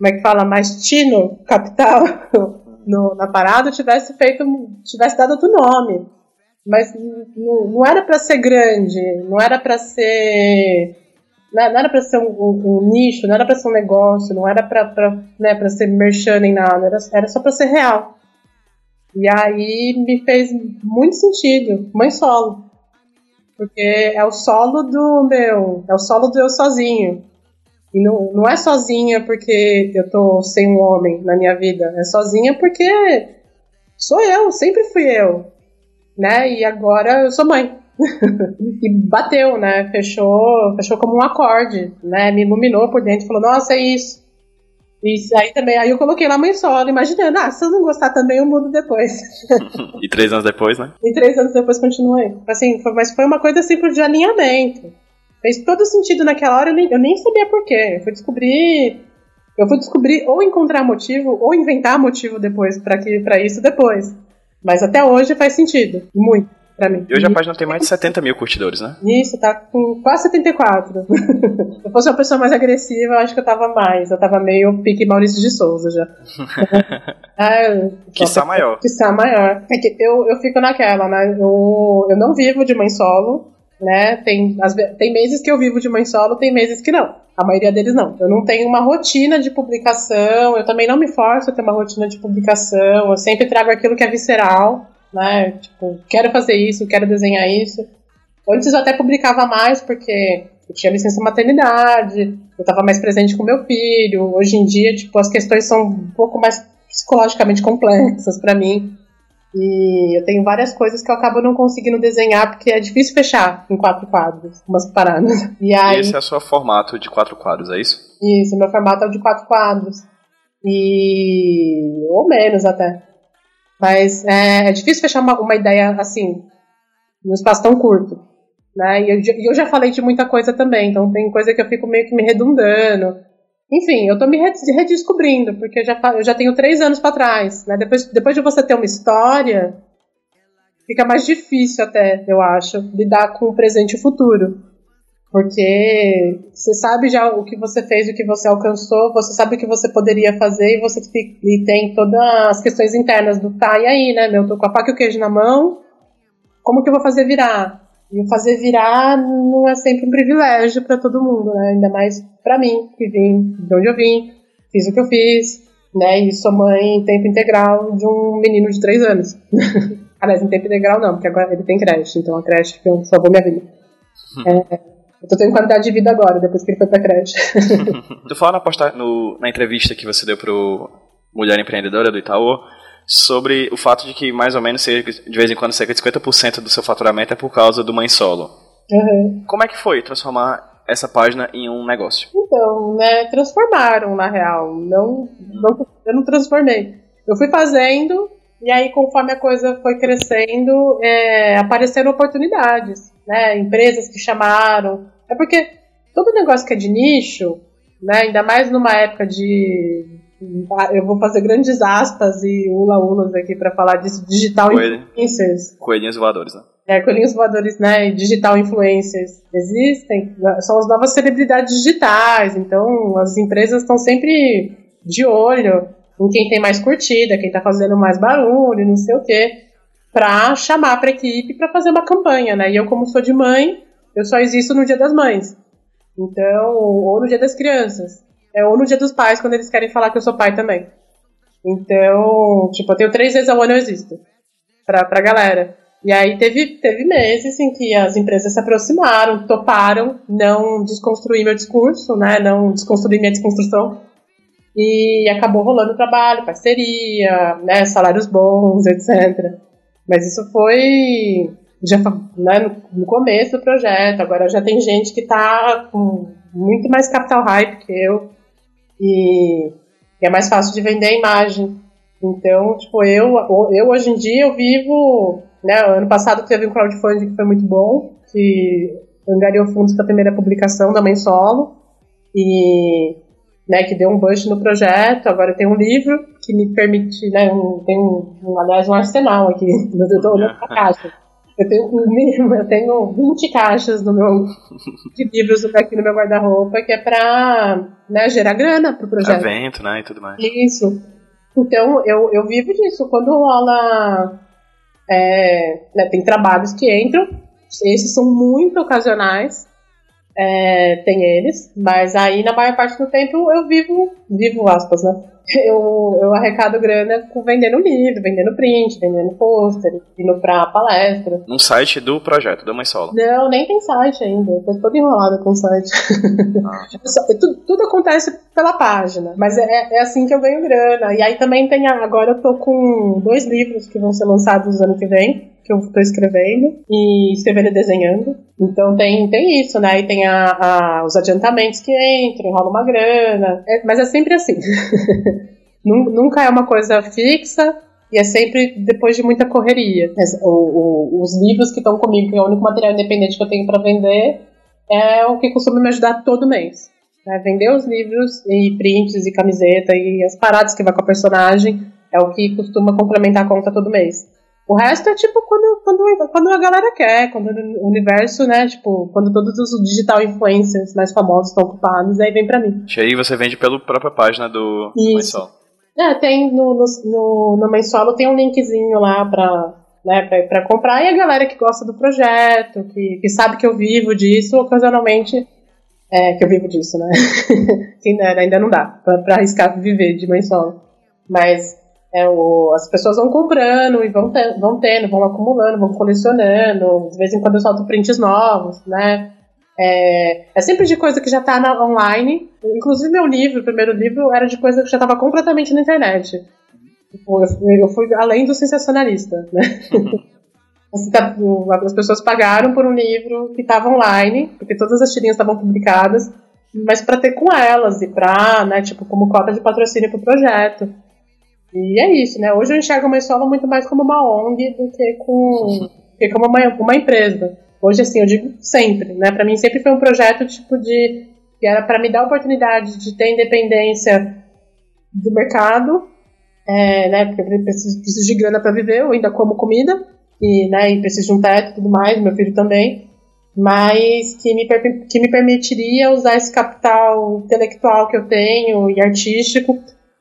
como é que fala, mais tino capital [laughs] no- na parada, tivesse feito, tivesse dado outro nome. Mas não, não era pra ser grande, não era pra ser. Não não era pra ser um, um- um nicho, não era pra ser um negócio, não era pra, né, ser merchan nem nada, era, era só pra ser real. E aí me fez muito sentido, mãe solo. Porque é o solo do meu, é o solo do eu sozinho. E não, não é sozinha porque eu tô sem um homem na minha vida. É sozinha porque sou eu, sempre fui eu. Né? E agora eu sou mãe. [laughs] e bateu, né? Fechou, fechou como um acorde, né? Me iluminou por dentro, falou: "Nossa, é isso". Isso aí também, aí eu coloquei lá mãe solo, imaginando, ah, se eu não gostar também, eu mudo depois. [laughs] e três anos depois, né? E três anos depois continuei. Assim, foi, mas foi uma coisa assim de alinhamento. Fez todo sentido naquela hora, eu nem, eu nem sabia porquê. Eu fui descobrir. Eu fui descobrir ou encontrar motivo, ou inventar motivo depois, para isso depois. Mas até hoje faz sentido. Muito pra mim. E hoje a página tem mais de 70 mil curtidores, né? Isso, tá com quase 74. [laughs] Se eu fosse uma pessoa mais agressiva, eu acho que eu tava mais. Eu tava meio pique Maurício de Souza já. [laughs] é, Quiçá maior. Quiçá maior. É que eu, eu fico naquela, né? Eu, eu não vivo de mãe solo, né? Tem, as, tem meses que eu vivo de mãe solo, tem meses que não. A maioria deles não. Eu não tenho uma rotina de publicação, eu também não me forço a ter uma rotina de publicação, eu sempre trago aquilo que é visceral né? Tipo, quero fazer isso, quero desenhar isso. Antes eu até publicava mais porque eu tinha licença maternidade, eu estava mais presente com meu filho. Hoje em dia, tipo, as questões são um pouco mais psicologicamente complexas para mim. E eu tenho várias coisas que eu acabo não conseguindo desenhar porque é difícil fechar em quatro quadros, umas paradas. E, aí, esse é o seu formato de quatro quadros, é isso? Isso, meu formato é o de quatro quadros. E. ou menos até. Mas é, é difícil fechar uma, uma, ideia assim, num espaço tão curto. Né? E eu, eu, já falei de muita coisa também, então tem coisa que eu fico meio que me redundando. Enfim, eu tô me redescobrindo, porque eu já, eu já tenho três anos para trás. Né? Depois, depois de você ter uma história, fica mais difícil até, eu acho, lidar com o presente e o futuro. Porque você sabe já o que você fez, o que você alcançou, você sabe o que você poderia fazer e você e tem todas as questões internas do tá, e aí, né, meu, tô com a faca e o queijo na mão, como que eu vou fazer virar? E o fazer virar não é sempre um privilégio para todo mundo, né, ainda mais para mim, que vim de onde eu vim, fiz o que eu fiz, né, e sou mãe em tempo integral de um menino de 3 anos. [laughs] Aliás, em tempo integral não, porque agora ele tem creche, então a creche salvou minha vida. Hum. É, eu tô tendo qualidade de vida agora, depois que ele foi pra creche. [laughs] [laughs] tu fala na, posta, no, na entrevista que você deu pro Mulher Empreendedora do Itaú sobre o fato de que mais ou menos, de vez em quando, cerca de 50% do seu faturamento é por causa do mãe solo. Uhum. Como é que foi transformar essa página em um negócio? Então, né, transformaram na real. Não, não, eu não transformei. Eu fui fazendo e aí, conforme a coisa foi crescendo, é, apareceram oportunidades né? Empresas que chamaram. É porque todo negócio que é de nicho, né? Ainda mais numa época de eu vou fazer grandes aspas e ula-ulas aqui para falar disso, digital Coelho. influencers. Coelhinhos voadores, né? É, coelhinhos voadores, né? Digital influencers existem, são as novas celebridades digitais, então as empresas estão sempre de olho em quem tem mais curtida, quem tá fazendo mais barulho, não sei o quê para chamar para a equipe para fazer uma campanha, né? E eu, como sou de mãe, eu só existo no Dia das Mães. Então, ou no Dia das Crianças. É, ou no Dia dos Pais, quando eles querem falar que eu sou pai também. Então, tipo, eu tenho três vezes ao ano eu existo. Pra, pra galera. E aí teve, teve meses em que as empresas se aproximaram, toparam não desconstruir meu discurso, né? Não desconstruir minha desconstrução. E acabou rolando trabalho, parceria, né? Salários bons, etc. Mas isso foi já né, no começo do projeto. Agora já tem gente que está com muito mais capital hype que eu e é mais fácil de vender a imagem. Então, tipo, eu, eu hoje em dia eu vivo, né, ano passado teve um crowdfunding que foi muito bom, que angariou fundos para a primeira publicação da Mãe Solo e né, que deu um boost no projeto. Agora tem um livro que me permite, né, um, tem um, aliás, um arsenal aqui, eu estou olhando a caixa. Eu tenho, eu tenho 20 caixas no meu, de livros aqui no meu guarda-roupa, que é para né, gerar grana pro projeto. Evento, né, e tudo mais. Isso. Então, eu, eu vivo disso. Quando rola... É, né, tem trabalhos que entram, esses são muito ocasionais, é, tem eles, mas aí na maior parte do tempo eu vivo, vivo aspas, né? [laughs] Eu, eu arrecado grana com vendendo livro, vendendo print, vendendo pôster, indo pra palestra. Num site do projeto, da Mãe Solo? Não, nem tem site ainda. Eu tô todo enrolado com o site. Ah. [laughs] tudo, tudo, acontece pela página, mas é, é assim que eu ganho grana. E aí também tem, agora eu tô com dois livros que vão ser lançados no ano que vem que eu estou escrevendo e escrevendo e desenhando. Então tem, tem isso, né? E tem a, a, os adiantamentos que entram, rola uma grana. É, mas é sempre assim. [laughs] Nunca é uma coisa fixa e é sempre depois de muita correria. O, o, os livros que estão comigo, que é o único material independente que eu tenho para vender, é o que costuma me ajudar todo mês. Né? Vender os livros e prints e camiseta e as paradas que vai com a personagem é o que costuma complementar a conta todo mês. O resto é tipo quando, quando, quando a galera quer, quando o universo, né? Tipo, quando todos os digital influencers mais famosos estão ocupados, aí vem pra mim. E aí você vende pela própria página do Isso. É, tem no, no, no, no Mensolo tem um linkzinho lá pra, né, pra, pra, comprar. E a galera que gosta do projeto, que, que sabe que eu vivo disso, ocasionalmente. É, que eu vivo disso, né? [laughs] que ainda não dá pra, pra arriscar viver de mãe solo. Mas é, o, as pessoas vão comprando e vão, vão tendo, vão acumulando, vão colecionando. De vez em quando eu solto prints novos, né? É, é sempre de coisa que já está online. Inclusive, meu livro, o primeiro livro, era de coisa que já estava completamente na internet. Tipo, eu fui além do sensacionalista, né? [laughs] Assim, tá, as pessoas pagaram por um livro que estava online, porque todas as tirinhas estavam publicadas, mas para ter com elas e para, né, tipo, como cota de patrocínio para o projeto. E é isso, né? Hoje eu enxergo uma escola muito mais como uma ONG do que, com, que como uma, uma empresa. Hoje, assim, eu digo sempre, né? Para mim sempre foi um projeto tipo de que era para me dar a oportunidade de ter independência do mercado, é, né? Porque eu preciso, preciso de grana para viver, eu ainda como comida e, né? E preciso de um teto e tudo mais, meu filho também. Mas que me, que me permitiria usar esse capital intelectual que eu tenho e artístico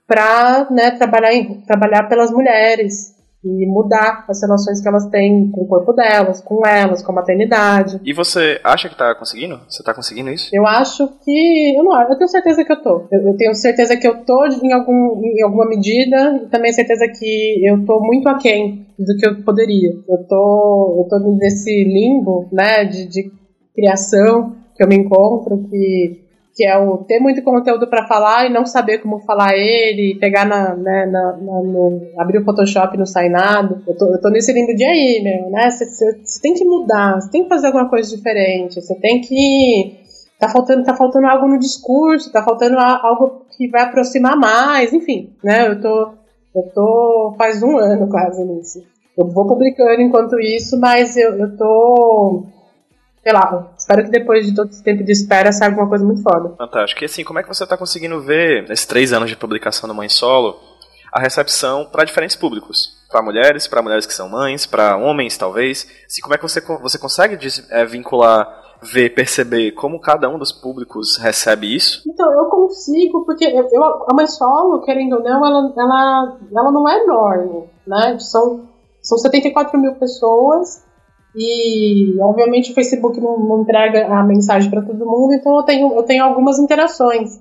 para né, trabalhar, em, trabalhar pelas mulheres e mudar as relações que elas têm com o corpo delas, com elas, com a maternidade. E você acha que está conseguindo? Você está conseguindo isso? Eu acho que. Eu não eu tenho certeza que eu tô. Eu, eu, tenho certeza que eu tô em, algum, em alguma medida, e também certeza que eu tô muito aquém do que eu poderia. Eu tô, eu tô nesse limbo né, de, de criação que eu me encontro, que que é o ter muito conteúdo para falar e não saber como falar ele, pegar na, né, na, na no, abrir o Photoshop e não sai nada. Eu tô, eu tô nesse limbo de aí, meu, né? Você tem que mudar, você tem que fazer alguma coisa diferente, você tem que. Tá faltando, tá faltando algo no discurso, tá faltando algo que vai aproximar mais, enfim, né? Eu tô, eu tô faz um ano quase nisso. Eu vou publicando enquanto isso, mas eu, eu tô sei lá, espero que depois de todo esse tempo de espera saia alguma coisa muito foda. Fantástico. E assim, como é que você está conseguindo ver, nesses três anos de publicação do Mãe Solo, a recepção para diferentes públicos? Para mulheres, para mulheres que são mães, para homens, talvez. Assim, como é que você, você consegue é, vincular, ver, perceber como cada um dos públicos recebe isso? Então, eu consigo, porque eu, a Mãe Solo, querendo ou não, ela, ela, ela não é enorme, né? São, são 74 mil pessoas e, obviamente, o Facebook não, não entrega a mensagem para todo mundo, então eu tenho, eu tenho algumas interações.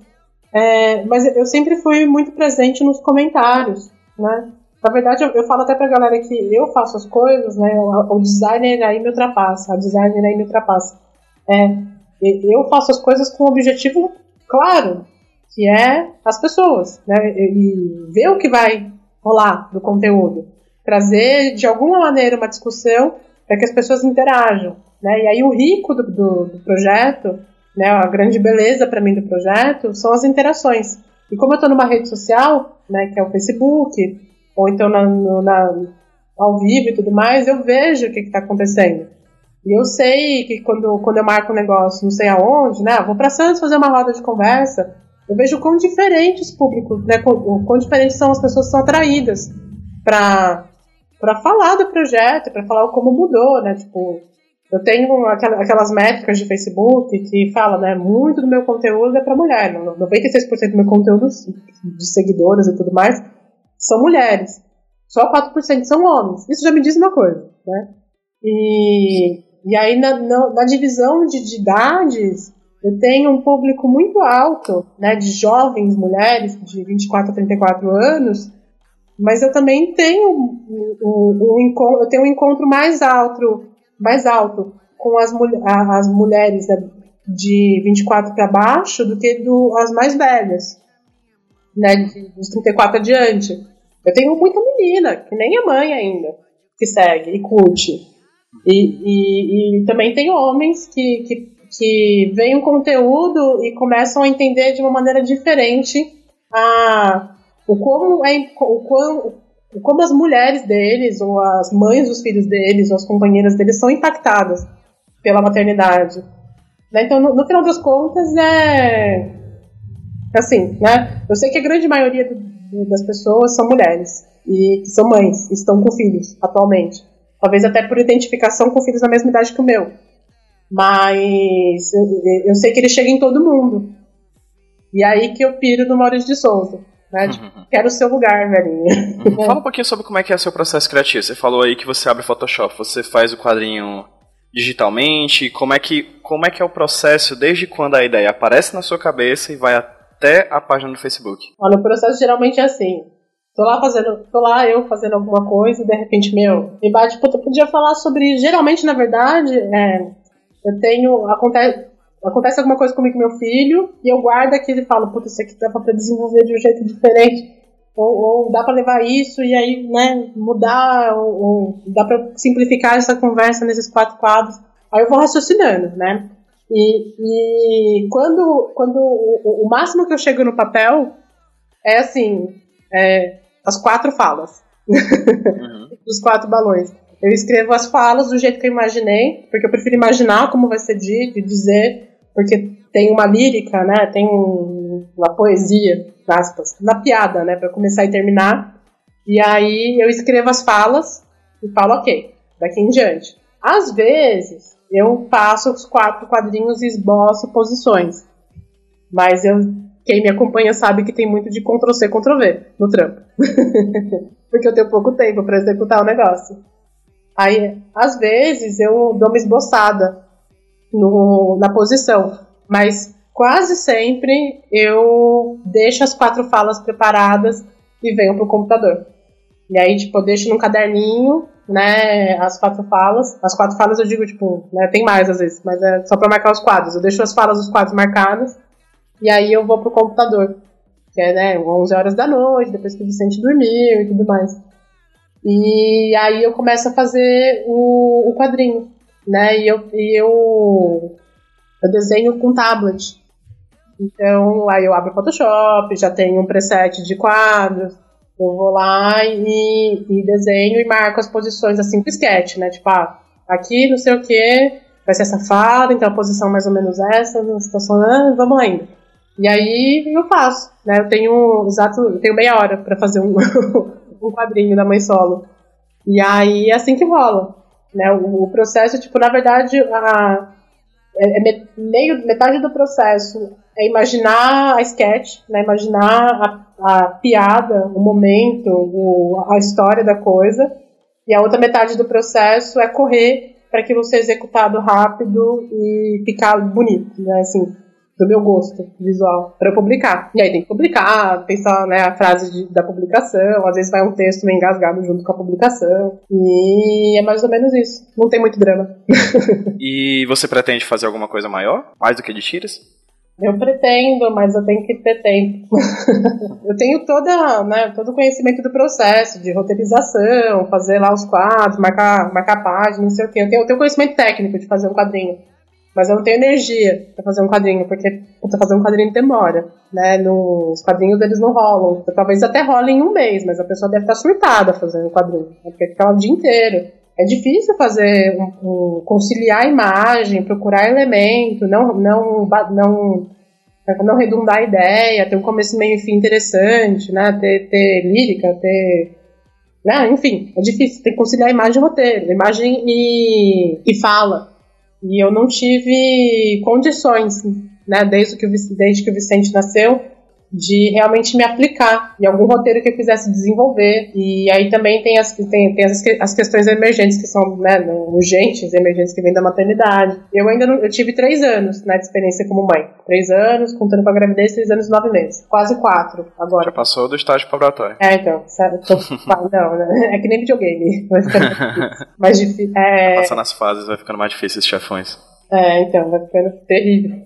É, mas eu sempre fui muito presente nos comentários, né? Na verdade, eu, eu falo até pra galera que eu faço as coisas, né? O, o designer aí me ultrapassa, a designer aí me ultrapassa. É, eu faço as coisas com um objetivo claro, que é as pessoas, né? E, ver o que vai rolar do conteúdo. Trazer, de alguma maneira, uma discussão para que as pessoas interajam. Né? E aí o rico do, do, do projeto, né, a grande beleza para mim do projeto, são as interações. E como eu estou numa rede social, né, que é o Facebook, ou então na, na, ao vivo e tudo mais, eu vejo o que está acontecendo. E eu sei que quando, quando eu marco um negócio, não sei aonde, né, vou para Santos fazer uma roda de conversa, eu vejo quão diferentes públicos, né, quão, quão diferentes são as pessoas que são atraídas para para falar do projeto, para falar como mudou, né? Tipo, eu tenho aquelas métricas de Facebook que fala, né, muito do meu conteúdo é para mulher, 96% do meu conteúdo de seguidoras e tudo mais são mulheres. Só 4% são homens. Isso já me diz uma coisa, né? E, e aí na, na, na divisão de, de idades, eu tenho um público muito alto, né, de jovens mulheres de 24 a 34 anos, mas eu também tenho um, um, um, eu tenho um encontro mais alto, mais alto com as, as mulheres né, de 24 para baixo do que do, as mais velhas, né, de, dos 34 adiante. Eu tenho muita menina, que nem a mãe ainda, que segue e curte. E, e, e também tem homens que, que, que veem o conteúdo e começam a entender de uma maneira diferente a, o como, é, o como, como as mulheres deles, ou as mães dos filhos deles, ou as companheiras deles são impactadas pela maternidade. Né? Então, no, no, final das contas, é. Assim, né? Eu sei que a grande maioria do, do, das pessoas são mulheres, e são mães, estão com filhos atualmente. Talvez até por identificação com filhos da mesma idade que o meu. Mas eu, eu sei que ele chega em todo mundo. E aí que eu piro no Maurício de Souza. Né? Tipo, quero o seu lugar, velhinho. Uhum. Fala um pouquinho sobre como é que é o seu processo criativo. Você falou aí que você abre Photoshop, você faz o quadrinho digitalmente? Como é que como é que é o processo desde quando a ideia aparece na sua cabeça e vai até a página do Facebook? Olha, o processo geralmente é assim. Tô lá fazendo, tô lá eu fazendo alguma coisa e de repente, meu, me bate, puta, eu podia falar sobre, geralmente, na verdade, é, eu tenho, acontece, acontece alguma coisa comigo com meu filho e eu guardo aquilo e falo, puta, isso aqui dá pra desenvolver de um jeito diferente. Ou, ou dá para levar isso e aí, né, mudar, ou, ou dá para simplificar essa conversa nesses quatro quadros. Aí eu vou raciocinando, né? E, e quando, quando o, o, máximo que eu chego no papel é assim, é, as quatro falas. Uhum. [laughs] Os quatro balões. Eu escrevo as falas do jeito que eu imaginei, porque eu prefiro imaginar como vai ser dito e dizer, porque tem uma lírica, né? Tem um, uma poesia, aspas, na piada, né? Para começar e terminar. E aí eu escrevo as falas e falo, ok, daqui em diante. Às vezes eu passo os quatro quadrinhos e esboço posições. Mas eu, quem me acompanha sabe que tem muito de Ctrl-C, Ctrl-V no trampo. [laughs] Porque eu tenho pouco tempo para executar o negócio. Aí, às vezes, eu dou uma esboçada no, na posição. Mas quase sempre eu deixo as quatro falas preparadas e venho pro computador. E aí, tipo, eu deixo num caderninho, né, as quatro falas. As quatro falas eu digo, tipo, né, tem mais às vezes, mas é só pra marcar os quadros. Eu deixo as falas dos quadros marcadas e aí eu vou pro computador. Que é, né, 11 horas da noite, depois que o Vicente dormiu e tudo mais. E aí eu começo a fazer o, o quadrinho, né, e eu, e eu eu desenho com tablet. Então, aí eu abro o Photoshop, já tenho um preset de quadros, eu vou lá e, e desenho e marco as posições assim pro sketch, né? Tipo, ah, aqui não sei o que, vai ser essa fala, então a posição mais ou menos essa, situação, ah, vamos lá ainda. E aí eu faço, né? Eu tenho exato, eu tenho meia hora para fazer um, [laughs] um quadrinho da mãe solo. E aí é assim que rola, né? O, o processo, tipo, na verdade, a, é, é meio, metade do processo é imaginar a sketch, né, imaginar a, a piada, o momento, o, a história da coisa, e a outra metade do processo é correr para aquilo ser executado rápido e ficar bonito, né, assim, do meu gosto visual para publicar. E aí tem que publicar, pensar né, a frase de, da publicação, às vezes vai um texto meio engasgado junto com a publicação. E é mais ou menos isso. Não tem muito drama. [laughs] e você pretende fazer alguma coisa maior? Mais do que de tiras? Eu pretendo, mas eu tenho que ter tempo. [laughs] eu tenho toda, né, todo o conhecimento do processo, de roteirização, fazer lá os quadros, marcar, marcar página, não sei o quê. Eu tenho, eu tenho conhecimento técnico de fazer um quadrinho. Mas eu não tenho energia para fazer um quadrinho, porque puta, fazer um quadrinho demora, né? Nos quadrinhos eles não rolam. Talvez até role em um mês, mas a pessoa deve estar surtada fazendo um quadrinho, né? porque fica o dia inteiro. É difícil fazer um, um, conciliar a imagem, procurar elemento, não não não não redundar a ideia, ter um começo meio e fim interessante, né? Ter, ter lírica, ter né? enfim, é difícil, tem que conciliar imagem e roteiro, imagem e, e fala. E eu não tive condições, né, desde que o, desde que o Vicente nasceu, de realmente me aplicar em algum roteiro que eu quisesse desenvolver. E aí também tem as, tem, tem as, as questões emergentes, que são né, urgentes, emergentes que vêm da maternidade. Eu ainda não, eu tive três anos né, de experiência como mãe. Três anos, contando com a gravidez, três anos e nove meses. Quase quatro agora. Já passou do estágio preparatório. É, então. Tô, não, né, é que nem videogame. Vai ficando [laughs] mais difícil. É... Passando nas fases, vai ficando mais difícil esses chefões. É, então, vai ficando terrível.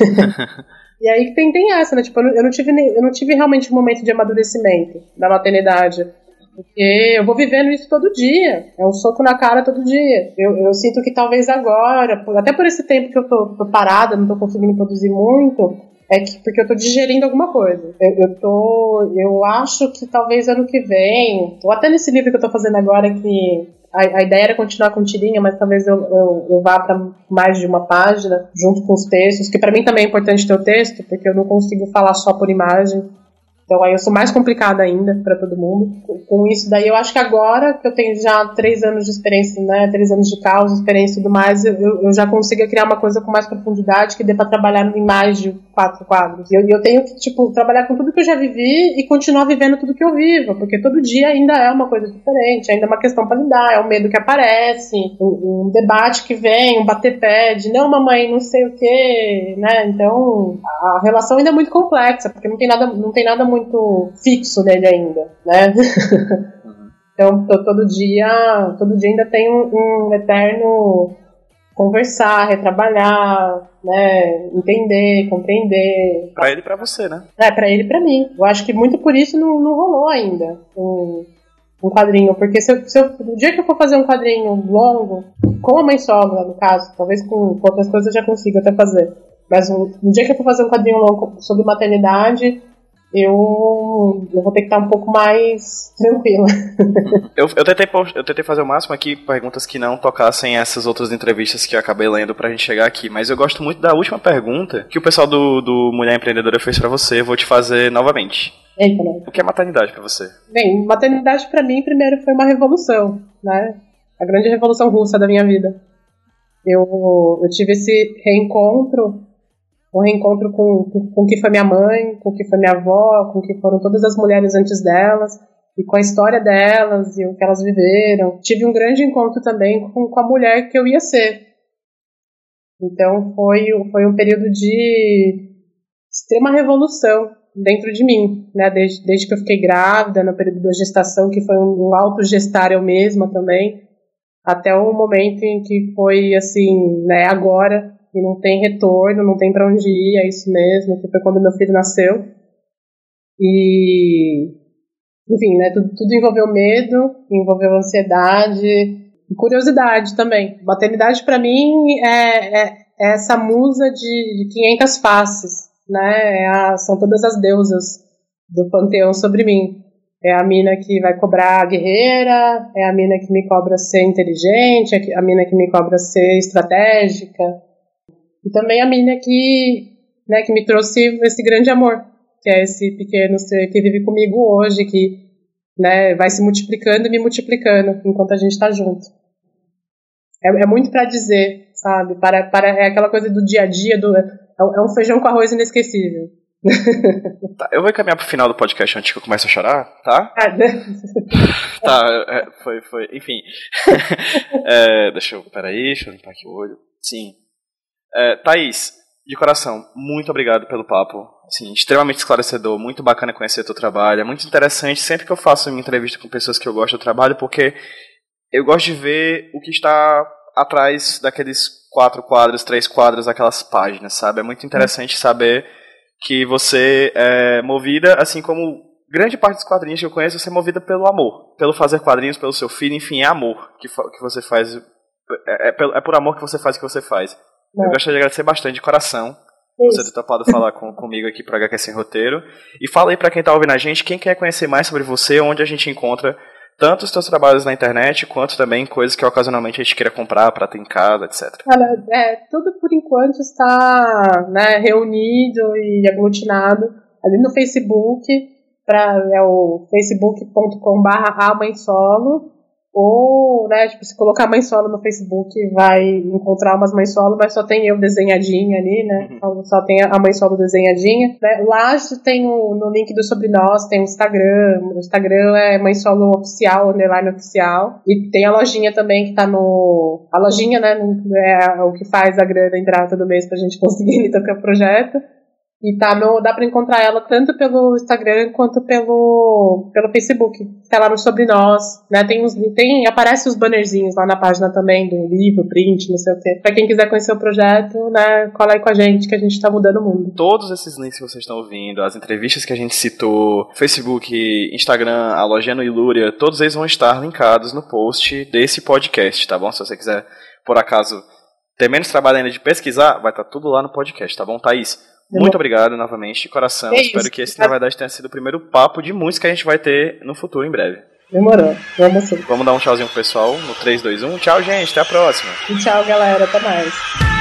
[laughs] E aí tem, tem essa, né? Tipo, eu não, eu não, tive, eu não tive realmente um momento de amadurecimento da maternidade. Porque eu vou vivendo isso todo dia. É um soco na cara todo dia. Eu, eu sinto que talvez agora, até por esse tempo que eu tô, tô parada, não tô conseguindo produzir muito, é que porque eu tô digerindo alguma coisa. Eu, eu tô. Eu acho que talvez ano que vem, ou até nesse livro que eu tô fazendo agora, que a, a, ideia era continuar com tirinha, mas talvez eu, eu, eu vá para mais de uma página, junto com os textos, que para mim também é importante ter o texto, porque eu não consigo falar só por imagem. Então aí eu sou mais complicada ainda para todo mundo. Com isso daí, eu acho que agora que eu tenho já três anos de experiência, né, três anos de causa, experiência e tudo mais, eu, eu já consigo criar uma coisa com mais profundidade que dê para trabalhar em mais de quatro quadros. E eu, eu, tenho que, tipo, trabalhar com tudo que eu já vivi e continuar vivendo tudo que eu vivo, porque todo dia ainda é uma coisa diferente, ainda é uma questão para lidar, é um medo que aparece, um, um, debate que vem, um bater pé de não, mamãe, não sei o que, né? Então, a relação ainda é muito complexa, porque não tem nada, não tem nada muito fixo nele ainda, né? Uhum. [laughs] então, todo dia, todo dia ainda tem um, um eterno conversar, retrabalhar, né, entender, compreender. Para ele e para você, né? É, para ele e para mim. Eu acho que muito por isso não, não rolou ainda um, um quadrinho, porque se eu, se eu, o dia que eu for fazer um quadrinho longo, com a mãe sogra, no caso, talvez com, com outras coisas eu já consiga até fazer, mas um dia que eu for fazer um quadrinho longo sobre maternidade, eu, eu vou ter que estar um pouco mais tranquila. [laughs] eu, eu, tentei, eu tentei fazer o máximo aqui, perguntas que não tocassem essas outras entrevistas que eu acabei lendo pra gente chegar aqui, mas eu gosto muito da última pergunta que o pessoal do, do Mulher Empreendedora fez para você, eu vou te fazer novamente. Eita, né? O que é maternidade para você? Bem, maternidade para mim primeiro foi uma revolução, né? A grande revolução russa da minha vida. Eu, eu tive esse reencontro um reencontro com, com, que foi minha mãe, com que foi minha avó, com que foram todas as mulheres antes delas, e com a história delas e o que elas viveram. Tive um grande encontro também com, com a mulher que eu ia ser. Então foi, foi um período de extrema revolução dentro de mim, né? Desde, desde que eu fiquei grávida, no período da gestação, que foi um, um autogestar eu mesma também, até o momento em que foi assim, né? Agora e não tem retorno, não tem para onde ir, é isso mesmo, que foi quando meu filho nasceu. E, enfim, né, tudo, tudo envolveu medo, envolveu ansiedade e curiosidade também. Maternidade para mim é, é, é, essa musa de, de 500 faces, né, é a, são todas as deusas do panteão sobre mim. É a mina que vai cobrar a guerreira, é a mina que me cobra ser inteligente, é a mina que me cobra ser estratégica, e também a mina que, né, que me trouxe esse grande amor, que é esse pequeno ser que vive comigo hoje, que né, vai se multiplicando e me multiplicando enquanto a gente está junto. É, é muito para dizer, sabe? Para, para, é aquela coisa do dia a dia, do, é, é um feijão com arroz inesquecível. [laughs] Tá, eu vou encaminhar pro final do podcast antes que eu comece a chorar, tá? Ah, [laughs] tá, é, foi, foi, enfim. [laughs] é, deixa eu, peraí, deixa eu limpar aqui o olho. Sim, é, Thaís, de coração, muito obrigado pelo papo. Assim, extremamente esclarecedor, muito bacana conhecer o teu trabalho. É muito interessante sempre que eu faço uma entrevista com pessoas que eu gosto do trabalho, porque eu gosto de ver o que está atrás daqueles quatro quadros, três quadros, aquelas páginas, sabe? É muito interessante saber que você é movida, assim como grande parte dos quadrinhos que eu conheço, você é movida pelo amor. Pelo fazer quadrinhos, pelo seu filho, enfim, é amor que, que você faz. É, é, é por amor que você faz o que você faz. Eu gostaria de agradecer bastante de coração Isso. você ter topado falar com, [laughs] comigo aqui para HQ Sem Roteiro. E fala aí para quem está ouvindo a gente, quem quer conhecer mais sobre você, onde a gente encontra tanto os seus trabalhos na internet, quanto também coisas que ocasionalmente a gente queira comprar para ter em casa, etc. Olha, é, tudo por enquanto está né, reunido e aglutinado ali no Facebook, pra, é o facebook.com.br solo Ou, né, tipo, se colocar mãe solo no Facebook, vai encontrar umas mães solo, mas só tem eu desenhadinha ali, né? Uhum. Então, só tem a mãe solo desenhadinha. Né? Lá tem o, no link do Sobre Nós, tem o Instagram. O Instagram é mãe solo oficial, underline oficial. E tem a lojinha também que tá no. A lojinha, né? É o que faz a grana entrar todo mês pra gente [laughs] conseguir tocar o projeto. E tá no, dá para encontrar ela tanto pelo Instagram quanto pelo, pelo Facebook. Tá lá no Sobre Nós, né? Tem, uns, tem aparece os bannerzinhos lá na página também do livro, print, não sei o quê. Pra quem quiser conhecer o projeto, né? Cola aí com a gente que a gente tá mudando o mundo. Todos esses links que vocês estão ouvindo, as entrevistas que a gente citou, Facebook, Instagram, a lojinha no Ilúria, todos eles vão estar linkados no post desse podcast, tá bom? Se você quiser, por acaso, ter menos trabalho ainda de pesquisar, vai estar tá tudo lá no podcast, tá bom, Thaís? Muito obrigado novamente, de coração. É Espero que esse, na verdade, tenha sido o primeiro papo de música que a gente vai ter no futuro, em breve. Demorou. Vamos sim. Vamos dar um tchauzinho pro pessoal no 3, 2, 1. Tchau, gente. Até a próxima. E tchau, galera. Até mais.